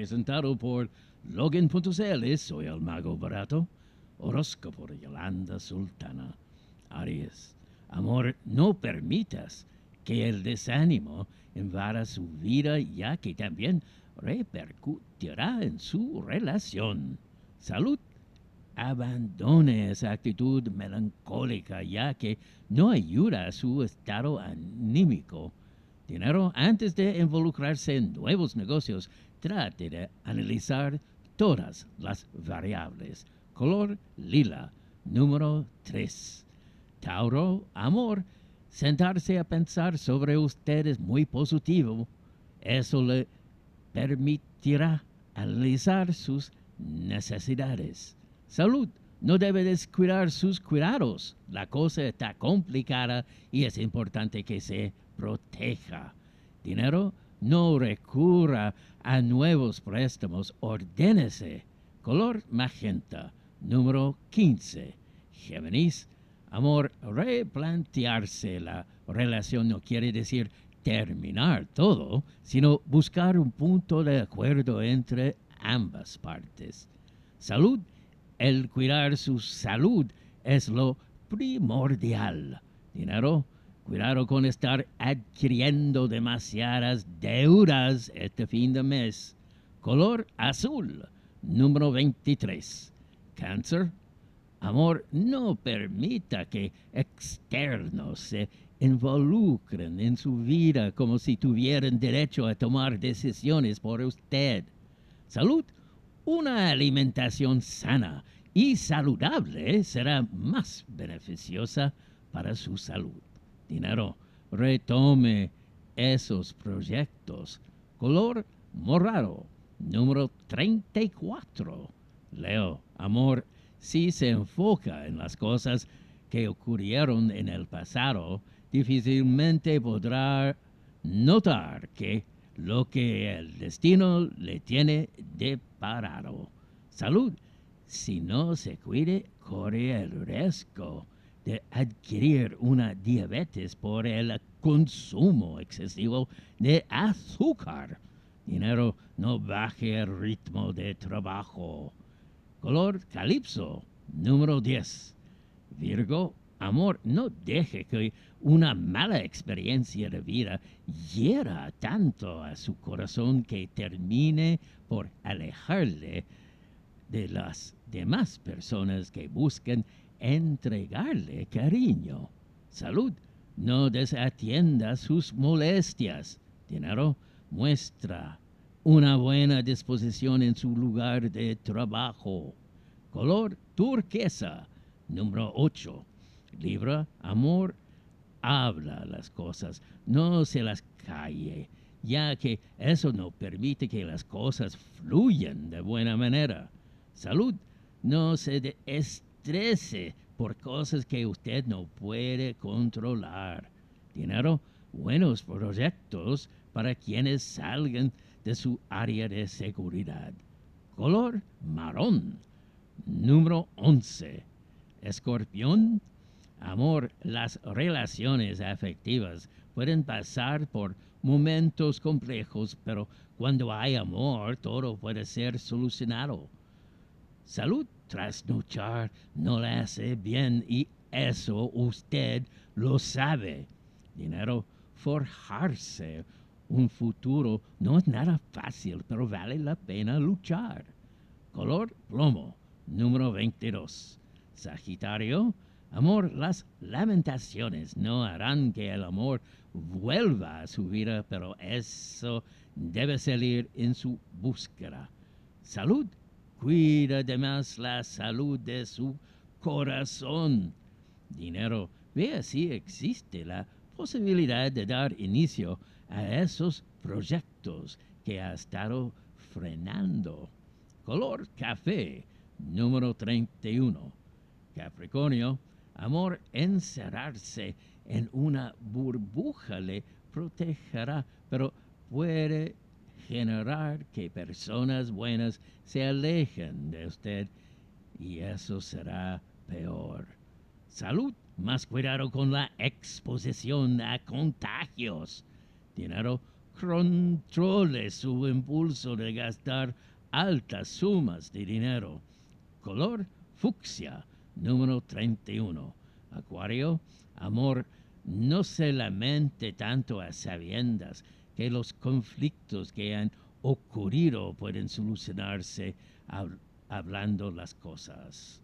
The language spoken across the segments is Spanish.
presentado por Logan.cl, soy el mago barato, horóscopo de Yolanda Sultana. Aries, amor, no permitas que el desánimo invada su vida ya que también repercutirá en su relación. Salud, abandone esa actitud melancólica ya que no ayuda a su estado anímico. Dinero, antes de involucrarse en nuevos negocios, trate de analizar todas las variables. Color lila, número 3. Tauro, amor, sentarse a pensar sobre usted es muy positivo. Eso le permitirá analizar sus necesidades. Salud, no debe descuidar sus cuidados. La cosa está complicada y es importante que se proteja. Dinero, no recurra a nuevos préstamos, ordénese. Color magenta, número 15. Géminis, amor, replantearse la relación no quiere decir terminar todo, sino buscar un punto de acuerdo entre ambas partes. Salud, el cuidar su salud es lo primordial. Dinero, cuidado con estar adquiriendo demasiadas deudas este fin de mes. Color azul, número 23. Cáncer, amor, no permita que externos se involucren en su vida como si tuvieran derecho a tomar decisiones por usted. Salud, una alimentación sana y saludable será más beneficiosa para su salud. Dinero, retome esos proyectos. Color morado, número 34. Leo, amor, si se enfoca en las cosas que ocurrieron en el pasado, difícilmente podrá notar que lo que el destino le tiene deparado. Salud. Si no se cuide, corre el riesgo de adquirir una diabetes por el consumo excesivo de azúcar. Dinero, no baje el ritmo de trabajo. Color calipso, número 10. Virgo, amor, no deje que una mala experiencia de vida hiera tanto a su corazón que termine por alejarle de las demás personas que buscan entregarle cariño. Salud, no desatienda sus molestias. Dinero, muestra una buena disposición en su lugar de trabajo. Color turquesa, número 8. Libra, amor, habla las cosas, no se las calle, ya que eso no permite que las cosas fluyan de buena manera. Salud, no se estrese por cosas que usted no puede controlar. Dinero, buenos proyectos para quienes salgan de su área de seguridad. Color marrón. Número 11. Escorpión. Amor, las relaciones afectivas pueden pasar por momentos complejos, pero cuando hay amor todo puede ser solucionado. Salud, trasnochar no le hace bien y eso usted lo sabe. Dinero, forjarse un futuro no es nada fácil, pero vale la pena luchar. Color plomo, número 22. Sagitario, amor, las lamentaciones no harán que el amor vuelva a su vida, pero eso debe salir en su búsqueda. Salud, cuida además la salud de su corazón. Dinero, vea si existe la posibilidad de dar inicio a esos proyectos que ha estado frenando. Color café, número 31. Capricornio, amor, encerrarse en una burbuja le protegerá, pero puede generar que personas buenas se alejen de usted y eso será peor. Salud, más cuidado con la exposición a contagios dinero, controle su impulso de gastar altas sumas de dinero. Color fucsia, número 31. Acuario, amor, no se lamente tanto a sabiendas que los conflictos que han ocurrido pueden solucionarse hablando las cosas.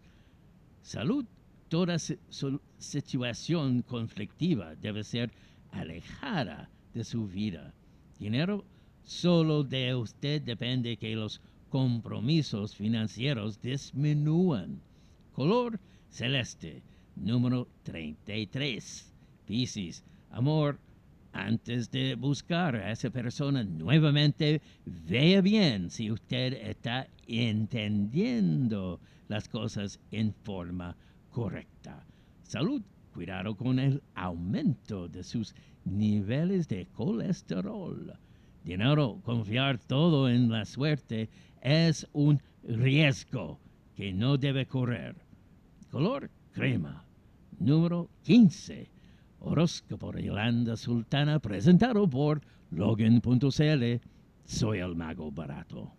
Salud, toda situación conflictiva debe ser alejada de su vida. Dinero, solo de usted depende que los compromisos financieros disminúan. Color celeste, número 33. Piscis, amor, antes de buscar a esa persona nuevamente, vea bien si usted está entendiendo las cosas en forma correcta. Salud, cuidado con el aumento de sus niveles de colesterol. Dinero, confiar todo en la suerte es un riesgo que no debe correr. Color crema, número 15. Horóscopo de Yolanda Sultana presentado por Logan.cl. Soy el mago barato.